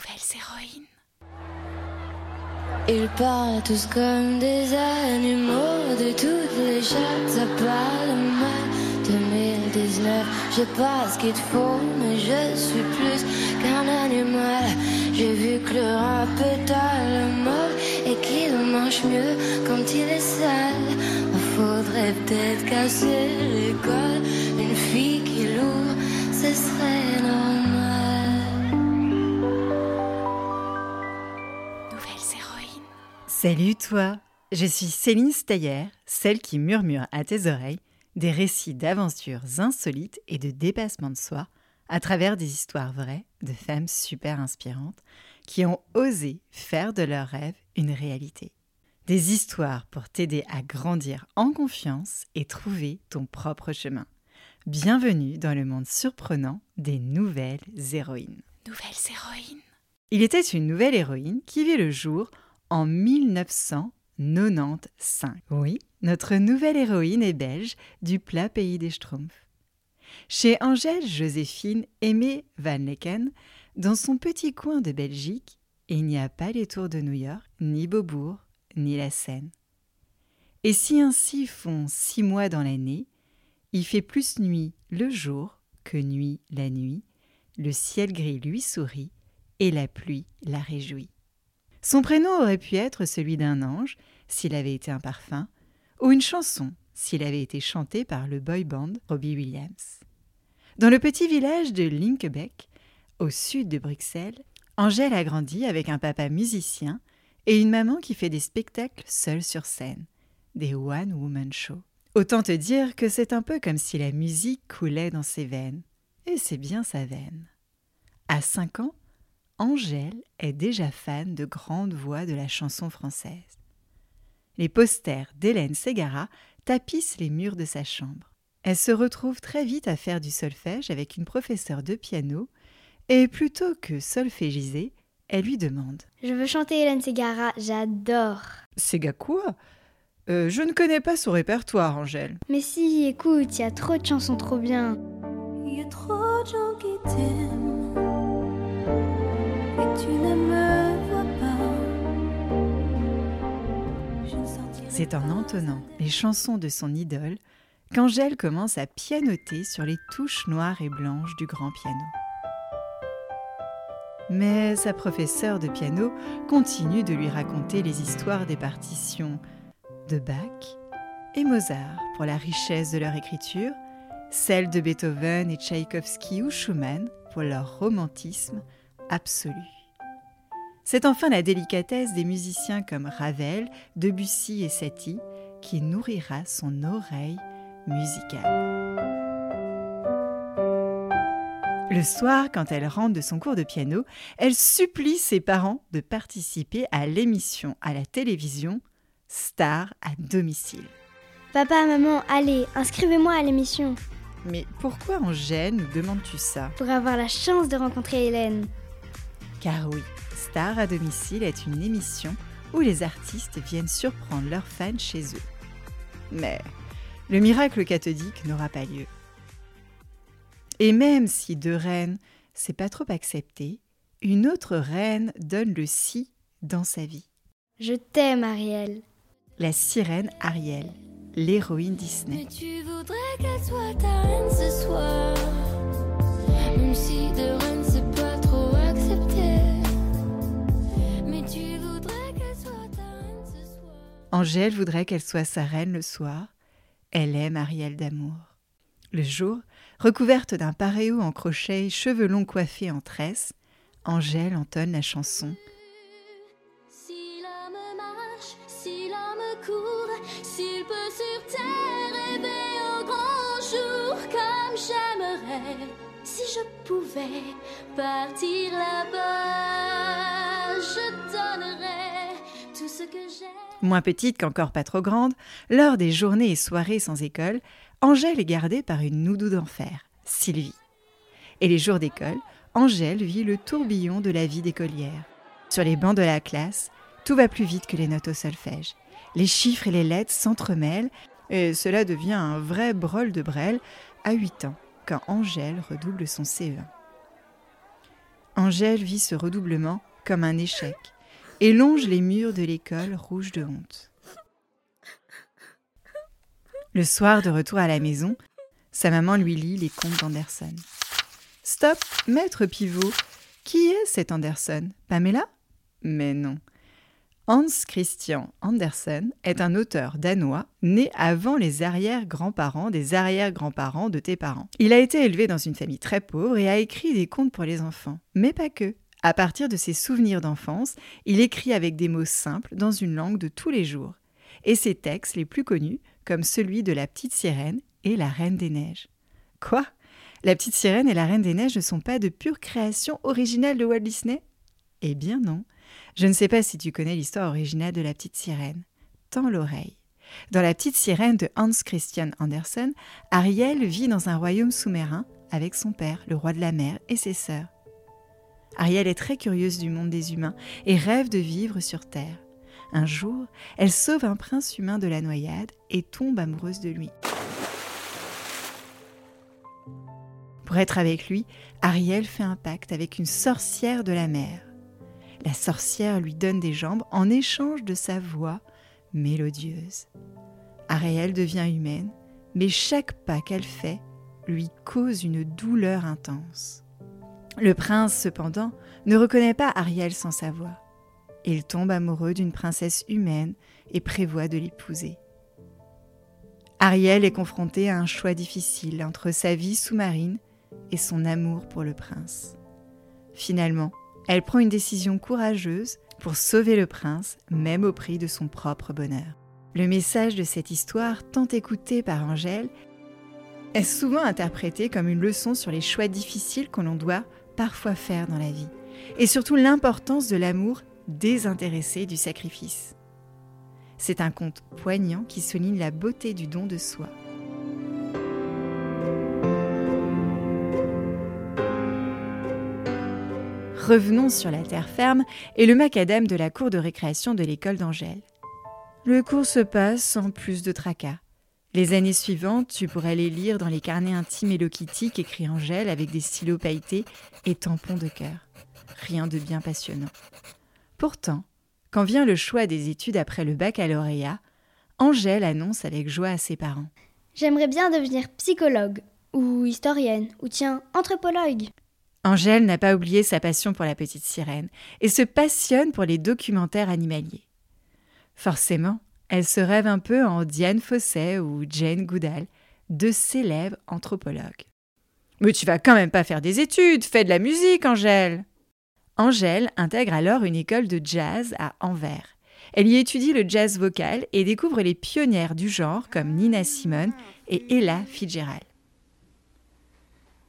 Nouvelles héroïnes. Ils parlent tous comme des animaux de toutes les chattes, ça parle mal. 2019, j'ai pas ce qu'il te faut, mais je suis plus qu'un animal. J'ai vu que le rap pétale mort et qu'il mange mieux quand il est sale. Faudrait peut-être casser l'école, une fille qui lourd, ce serait normal. Salut toi, je suis Céline Steyer, celle qui murmure à tes oreilles des récits d'aventures insolites et de dépassement de soi à travers des histoires vraies de femmes super inspirantes qui ont osé faire de leurs rêves une réalité. Des histoires pour t'aider à grandir en confiance et trouver ton propre chemin. Bienvenue dans le monde surprenant des nouvelles héroïnes. Nouvelles héroïnes. Il était une nouvelle héroïne qui vit le jour en 1995. Oui, notre nouvelle héroïne est belge du plat pays des Schtroumpfs. Chez Angèle Joséphine Aimée Van Lecken, dans son petit coin de Belgique, il n'y a pas les tours de New York, ni Beaubourg, ni la Seine. Et si ainsi font six mois dans l'année, il fait plus nuit le jour que nuit la nuit, le ciel gris lui sourit et la pluie la réjouit. Son prénom aurait pu être celui d'un ange s'il avait été un parfum, ou une chanson s'il avait été chanté par le boy band Robbie Williams. Dans le petit village de Linkebeck, au sud de Bruxelles, Angèle a grandi avec un papa musicien et une maman qui fait des spectacles seule sur scène, des one-woman shows. Autant te dire que c'est un peu comme si la musique coulait dans ses veines, et c'est bien sa veine. À 5 ans, Angèle est déjà fan de grandes voix de la chanson française. Les posters d'Hélène Ségara tapissent les murs de sa chambre. Elle se retrouve très vite à faire du solfège avec une professeure de piano, et plutôt que solfégiser, elle lui demande Je veux chanter Hélène Ségara, j'adore. Séga quoi Euh, Je ne connais pas son répertoire, Angèle. Mais si, écoute, il y a trop de chansons trop bien. Il y a trop de gens qui t'aiment C'est en entonnant les chansons de son idole qu'Angèle commence à pianoter sur les touches noires et blanches du grand piano. Mais sa professeure de piano continue de lui raconter les histoires des partitions de Bach et Mozart pour la richesse de leur écriture, celles de Beethoven et Tchaïkovski ou Schumann pour leur romantisme absolu. C'est enfin la délicatesse des musiciens comme Ravel, Debussy et Satie qui nourrira son oreille musicale. Le soir, quand elle rentre de son cours de piano, elle supplie ses parents de participer à l'émission à la télévision Star à domicile. Papa, maman, allez, inscrivez-moi à l'émission Mais pourquoi Angèle nous demandes-tu ça? Pour avoir la chance de rencontrer Hélène. Car oui, Star à domicile est une émission où les artistes viennent surprendre leurs fans chez eux. Mais le miracle cathodique n'aura pas lieu. Et même si deux reines, c'est pas trop accepté, une autre reine donne le si dans sa vie. Je t'aime, Ariel. La sirène Ariel, l'héroïne Disney. Mais tu voudrais qu'elle soit ta reine ce soir Angèle voudrait qu'elle soit sa reine le soir. Elle aime Ariel d'amour. Le jour, recouverte d'un paréo en crochet, cheveux longs coiffés en tresse, Angèle entonne la chanson Si marche, si court S'il peut sur terre rêver au grand jour Comme j'aimerais Si je pouvais partir là-bas Moins petite qu'encore pas trop grande, lors des journées et soirées sans école, Angèle est gardée par une noudou d'enfer, Sylvie. Et les jours d'école, Angèle vit le tourbillon de la vie d'écolière. Sur les bancs de la classe, tout va plus vite que les notes au solfège. Les chiffres et les lettres s'entremêlent, et cela devient un vrai brol de brel à 8 ans, quand Angèle redouble son CE1. Angèle vit ce redoublement comme un échec et longe les murs de l'école rouge de honte. Le soir de retour à la maison, sa maman lui lit les contes d'Anderson. Stop, maître pivot. Qui est cet Anderson? Pamela? Mais non. Hans Christian Andersen est un auteur danois né avant les arrière-grands-parents des arrière-grands-parents de tes parents. Il a été élevé dans une famille très pauvre et a écrit des contes pour les enfants, mais pas que. À partir de ses souvenirs d'enfance, il écrit avec des mots simples dans une langue de tous les jours. Et ses textes les plus connus, comme celui de La Petite Sirène et La Reine des Neiges. Quoi? La Petite Sirène et La Reine des Neiges ne sont pas de pure création originale de Walt Disney? Eh bien non. Je ne sais pas si tu connais l'histoire originale de La Petite Sirène. Tends l'oreille. Dans La Petite Sirène de Hans Christian Andersen, Ariel vit dans un royaume sous-marin avec son père, le roi de la mer, et ses sœurs. Ariel est très curieuse du monde des humains et rêve de vivre sur Terre. Un jour, elle sauve un prince humain de la noyade et tombe amoureuse de lui. Pour être avec lui, Ariel fait un pacte avec une sorcière de la mer. La sorcière lui donne des jambes en échange de sa voix mélodieuse. Ariel devient humaine, mais chaque pas qu'elle fait lui cause une douleur intense. Le prince, cependant, ne reconnaît pas Ariel sans sa voix. Il tombe amoureux d'une princesse humaine et prévoit de l'épouser. Ariel est confrontée à un choix difficile entre sa vie sous-marine et son amour pour le prince. Finalement, elle prend une décision courageuse pour sauver le prince, même au prix de son propre bonheur. Le message de cette histoire, tant écouté par Angèle, est souvent interprété comme une leçon sur les choix difficiles que l'on doit parfois faire dans la vie, et surtout l'importance de l'amour désintéressé du sacrifice. C'est un conte poignant qui souligne la beauté du don de soi. Revenons sur la terre ferme et le macadam de la cour de récréation de l'école d'Angèle. Le cours se passe sans plus de tracas. Les années suivantes, tu pourrais les lire dans les carnets intimes Hello Kitty qu'écrit Angèle avec des stylos pailletés et tampons de cœur. Rien de bien passionnant. Pourtant, quand vient le choix des études après le baccalauréat, Angèle annonce avec joie à ses parents. J'aimerais bien devenir psychologue, ou historienne, ou tiens, anthropologue. Angèle n'a pas oublié sa passion pour la petite sirène et se passionne pour les documentaires animaliers. Forcément, elle se rêve un peu en Diane Fossey ou Jane Goodall, deux célèbres anthropologues. Mais tu vas quand même pas faire des études, fais de la musique, Angèle. Angèle intègre alors une école de jazz à Anvers. Elle y étudie le jazz vocal et découvre les pionnières du genre comme Nina Simone et Ella Fitzgerald.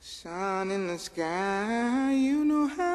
Sun in the sky, you know how.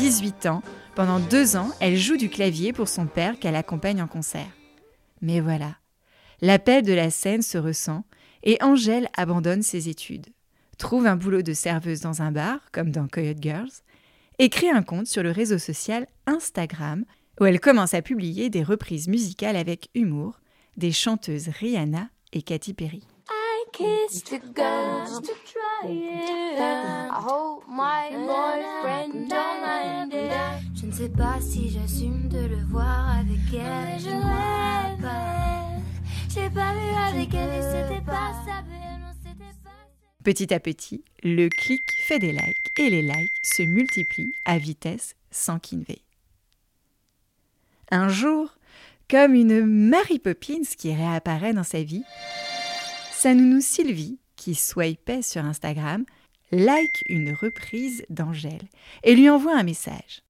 18 ans, pendant deux ans, elle joue du clavier pour son père qu'elle accompagne en concert. Mais voilà, l'appel de la scène se ressent et Angèle abandonne ses études, trouve un boulot de serveuse dans un bar, comme dans Coyote Girls, et crée un compte sur le réseau social Instagram où elle commence à publier des reprises musicales avec humour des chanteuses Rihanna et Katy Perry. Je ne sais pas si j'assume de le voir avec elle. Je J'ai pas vu avec elle et c'était pas ça. Petit à petit, le clic fait des likes et les likes se multiplient à vitesse sans qu'invé. Un jour, comme une Mary Poppins qui réapparaît dans sa vie, sa nounou Sylvie, qui swipait sur Instagram, like une reprise d'Angèle et lui envoie un message.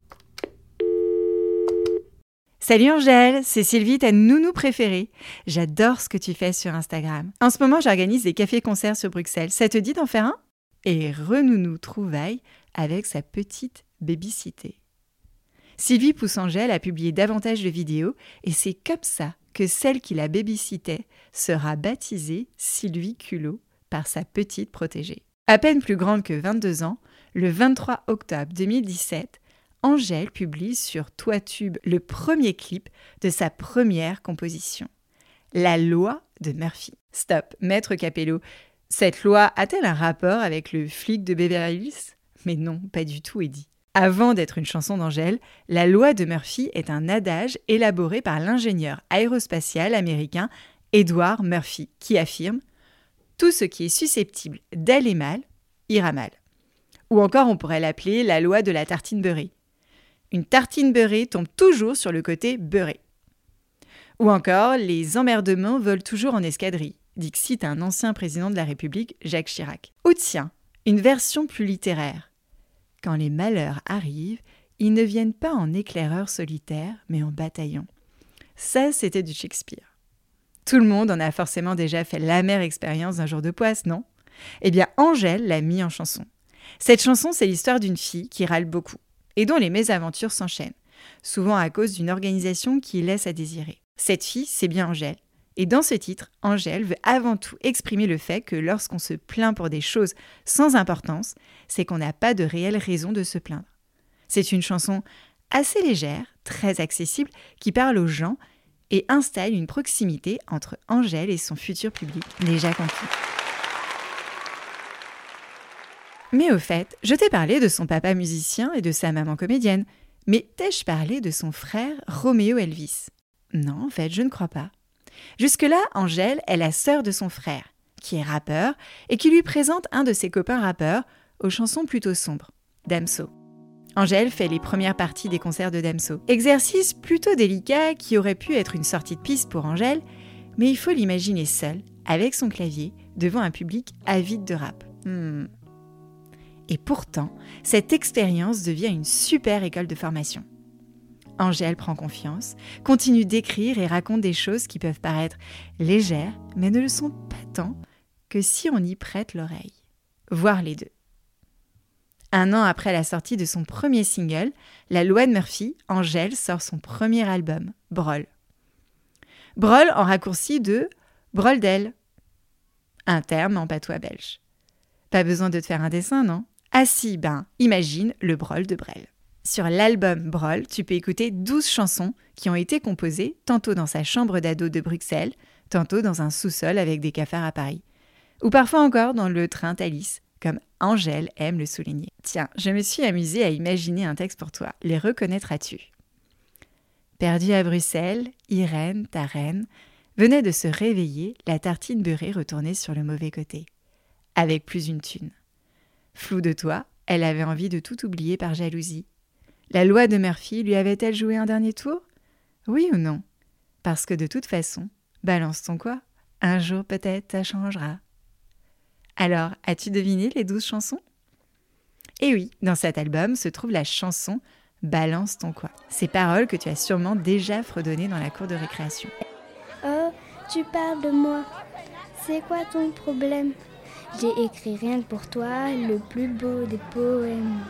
Salut Angèle, c'est Sylvie, ta nounou préférée. J'adore ce que tu fais sur Instagram. En ce moment, j'organise des cafés-concerts sur Bruxelles. Ça te dit d'en faire un? Et renounou trouvaille avec sa petite bébicité. Sylvie pousse Angèle à publier davantage de vidéos et c'est comme ça que celle qui la babysitait sera baptisée Sylvie Culot par sa petite protégée. À peine plus grande que 22 ans, le 23 octobre 2017, Angèle publie sur Toitube le premier clip de sa première composition, La loi de Murphy. Stop, maître Capello, cette loi a-t-elle un rapport avec le flic de Beverly Hills? Mais non, pas du tout, Eddie. Avant d'être une chanson d'Angèle, la loi de Murphy est un adage élaboré par l'ingénieur aérospatial américain Edward Murphy, qui affirme Tout ce qui est susceptible d'aller mal ira mal. Ou encore on pourrait l'appeler la loi de la tartine beurrée. Une tartine beurrée tombe toujours sur le côté beurré. Ou encore les emmerdements volent toujours en escadrille, dit un ancien président de la République, Jacques Chirac. Ou tiens, une version plus littéraire. Quand les malheurs arrivent, ils ne viennent pas en éclaireurs solitaires, mais en bataillon. Ça, c'était du Shakespeare. Tout le monde en a forcément déjà fait l'amère expérience d'un jour de poisse, non? Eh bien, Angèle l'a mis en chanson. Cette chanson, c'est l'histoire d'une fille qui râle beaucoup et dont les mésaventures s'enchaînent, souvent à cause d'une organisation qui laisse à désirer. Cette fille, c'est bien Angèle, et dans ce titre, Angèle veut avant tout exprimer le fait que lorsqu'on se plaint pour des choses sans importance, c'est qu'on n'a pas de réelle raison de se plaindre. C'est une chanson assez légère, très accessible, qui parle aux gens et installe une proximité entre Angèle et son futur public déjà conquis. Mais au fait, je t'ai parlé de son papa musicien et de sa maman comédienne, mais t'ai-je parlé de son frère Roméo Elvis? Non, en fait, je ne crois pas. Jusque-là, Angèle est la sœur de son frère, qui est rappeur et qui lui présente un de ses copains rappeurs aux chansons plutôt sombres, Damso. Angèle fait les premières parties des concerts de Damso. Exercice plutôt délicat qui aurait pu être une sortie de piste pour Angèle, mais il faut l'imaginer seule, avec son clavier, devant un public avide de rap. Hmm. Et pourtant, cette expérience devient une super école de formation. Angèle prend confiance, continue d'écrire et raconte des choses qui peuvent paraître légères, mais ne le sont pas tant que si on y prête l'oreille. Voir les deux. Un an après la sortie de son premier single, La loi de Murphy, Angèle sort son premier album, Brol. Brol en raccourci de Broldel, un terme en patois belge. Pas besoin de te faire un dessin, non? Ah si, ben, imagine le Brol de Brel. Sur l'album Brol, tu peux écouter 12 chansons qui ont été composées tantôt dans sa chambre d'ado de Bruxelles, tantôt dans un sous-sol avec des cafards à Paris. Ou parfois encore dans le train Thalys, comme Angèle aime le souligner. Tiens, je me suis amusée à imaginer un texte pour toi. Les reconnaîtras-tu? Perdue à Bruxelles, Irène, ta reine, venait de se réveiller, la tartine beurrée retournée sur le mauvais côté, avec plus une thune. Flou de toi, elle avait envie de tout oublier par jalousie, la loi de Murphy lui avait-elle joué un dernier tour? Oui ou non? Parce que de toute façon, balance ton quoi Un jour peut-être ça changera. Alors, as-tu deviné les douze chansons? Eh oui, dans cet album se trouve la chanson Balance ton quoi. Ces paroles que tu as sûrement déjà fredonnées dans la cour de récréation. Oh, tu parles de moi. C'est quoi ton problème? J'ai écrit rien que pour toi le plus beau des poèmes.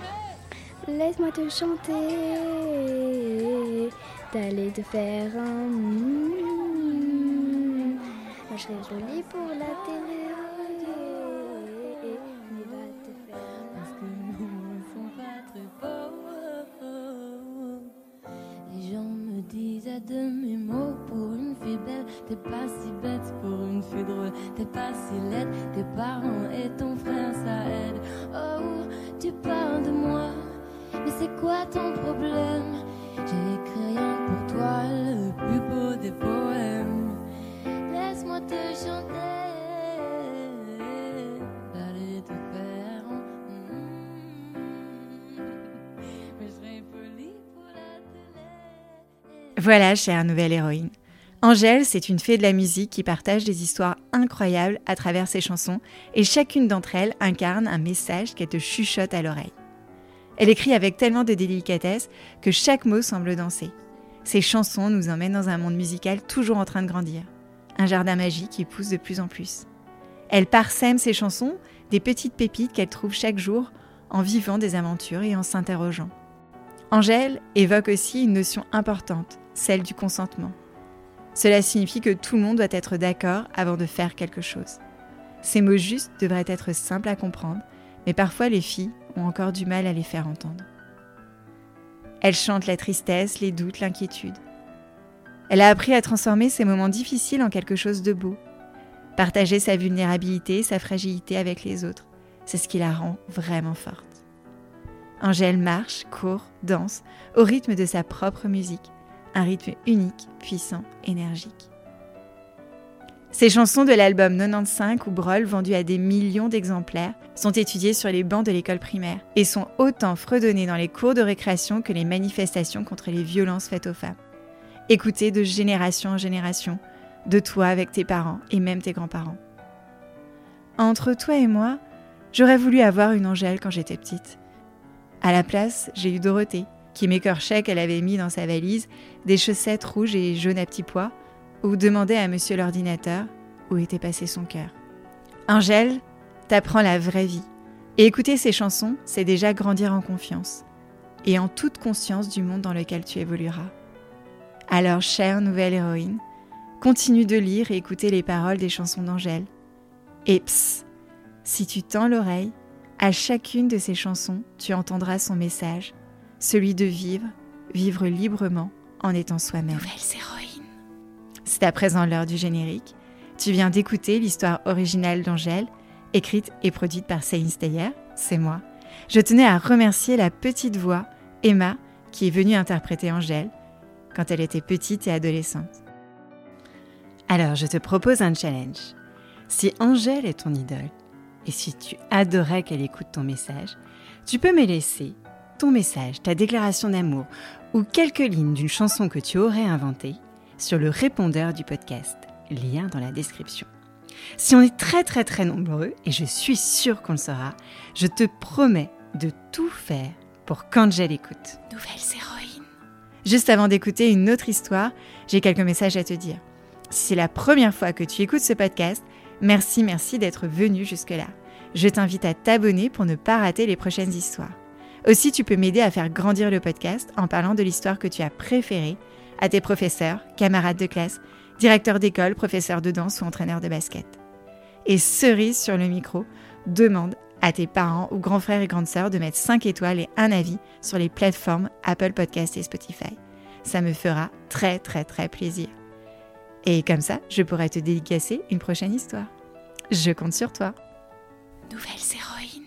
Laisse-moi te chanter, d'aller te faire un. Moi, je serai jolie pour la télé. Mais va te faire parce que nous ne sommes pas très beaux. Les gens me disaient de mes mots pour une fille belle. T'es pas si bête pour une fille drôle. T'es pas si laide. Tes parents et ton frère ça aide. Oh, tu parles c'est quoi ton problème? J'ai écrit rien pour toi, le plus beau des poèmes. Laisse-moi te chanter. Mais je serai pour la télé. Voilà, chère nouvelle héroïne. Angèle, c'est une fée de la musique qui partage des histoires incroyables à travers ses chansons et chacune d'entre elles incarne un message qu'elle te chuchote à l'oreille. Elle écrit avec tellement de délicatesse que chaque mot semble danser. Ces chansons nous emmènent dans un monde musical toujours en train de grandir. Un jardin magique qui pousse de plus en plus. Elle parsème ses chansons des petites pépites qu'elle trouve chaque jour en vivant des aventures et en s'interrogeant. Angèle évoque aussi une notion importante, celle du consentement. Cela signifie que tout le monde doit être d'accord avant de faire quelque chose. Ces mots justes devraient être simples à comprendre, mais parfois les filles ont encore du mal à les faire entendre. Elle chante la tristesse, les doutes, l'inquiétude. Elle a appris à transformer ces moments difficiles en quelque chose de beau. Partager sa vulnérabilité, sa fragilité avec les autres, c'est ce qui la rend vraiment forte. Angèle marche, court, danse, au rythme de sa propre musique, un rythme unique, puissant, énergique. Ces chansons de l'album 95 ou Brol, vendues à des millions d'exemplaires, sont étudiées sur les bancs de l'école primaire et sont autant fredonnées dans les cours de récréation que les manifestations contre les violences faites aux femmes. Écoutées de génération en génération, de toi avec tes parents et même tes grands-parents. Entre toi et moi, j'aurais voulu avoir une Angèle quand j'étais petite. À la place, j'ai eu Dorothée, qui m'écorchait qu'elle avait mis dans sa valise des chaussettes rouges et jaunes à petits pois, ou demandait à monsieur l'ordinateur où était passé son cœur. Angèle t'apprend la vraie vie. Et écouter ses chansons, c'est déjà grandir en confiance et en toute conscience du monde dans lequel tu évolueras. Alors, chère nouvelle héroïne, continue de lire et écouter les paroles des chansons d'Angèle. Et psst, si tu tends l'oreille, à chacune de ces chansons, tu entendras son message, celui de vivre, vivre librement en étant soi-même. C'est à présent l'heure du générique. Tu viens d'écouter l'histoire originale d'Angèle, écrite et produite par Céline Steyer, c'est moi. Je tenais à remercier la petite voix, Emma, qui est venue interpréter Angèle quand elle était petite et adolescente. Alors, je te propose un challenge. Si Angèle est ton idole, et si tu adorais qu'elle écoute ton message, tu peux me laisser ton message, ta déclaration d'amour ou quelques lignes d'une chanson que tu aurais inventée sur le répondeur du podcast, lien dans la description. Si on est très très très nombreux, et je suis sûre qu'on le sera, je te promets de tout faire pour qu'Angèle écoute. Nouvelles héroïnes. Juste avant d'écouter une autre histoire, j'ai quelques messages à te dire. Si c'est la première fois que tu écoutes ce podcast, merci, merci d'être venu jusque-là. Je t'invite à t'abonner pour ne pas rater les prochaines histoires. Aussi, tu peux m'aider à faire grandir le podcast en parlant de l'histoire que tu as préférée à tes professeurs, camarades de classe, directeurs d'école, professeurs de danse ou entraîneurs de basket. Et cerise sur le micro, demande à tes parents ou grands frères et grandes sœurs de mettre 5 étoiles et un avis sur les plateformes Apple Podcast et Spotify. Ça me fera très très très plaisir. Et comme ça, je pourrai te dédicacer une prochaine histoire. Je compte sur toi. Nouvelles héroïnes.